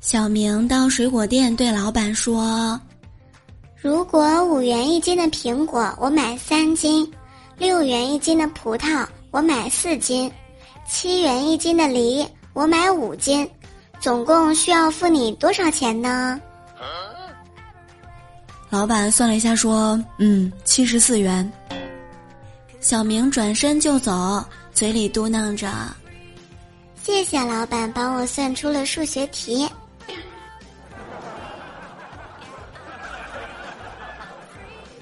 小明到水果店对老板说：“如果五元一斤的苹果，我买三斤；六元一斤的葡萄，我买四斤；七元一斤的梨，我买五斤。总共需要付你多少钱呢？”老板算了一下，说：“嗯，七十四元。”小明转身就走，嘴里嘟囔着：“谢谢老板帮我算出了数学题。”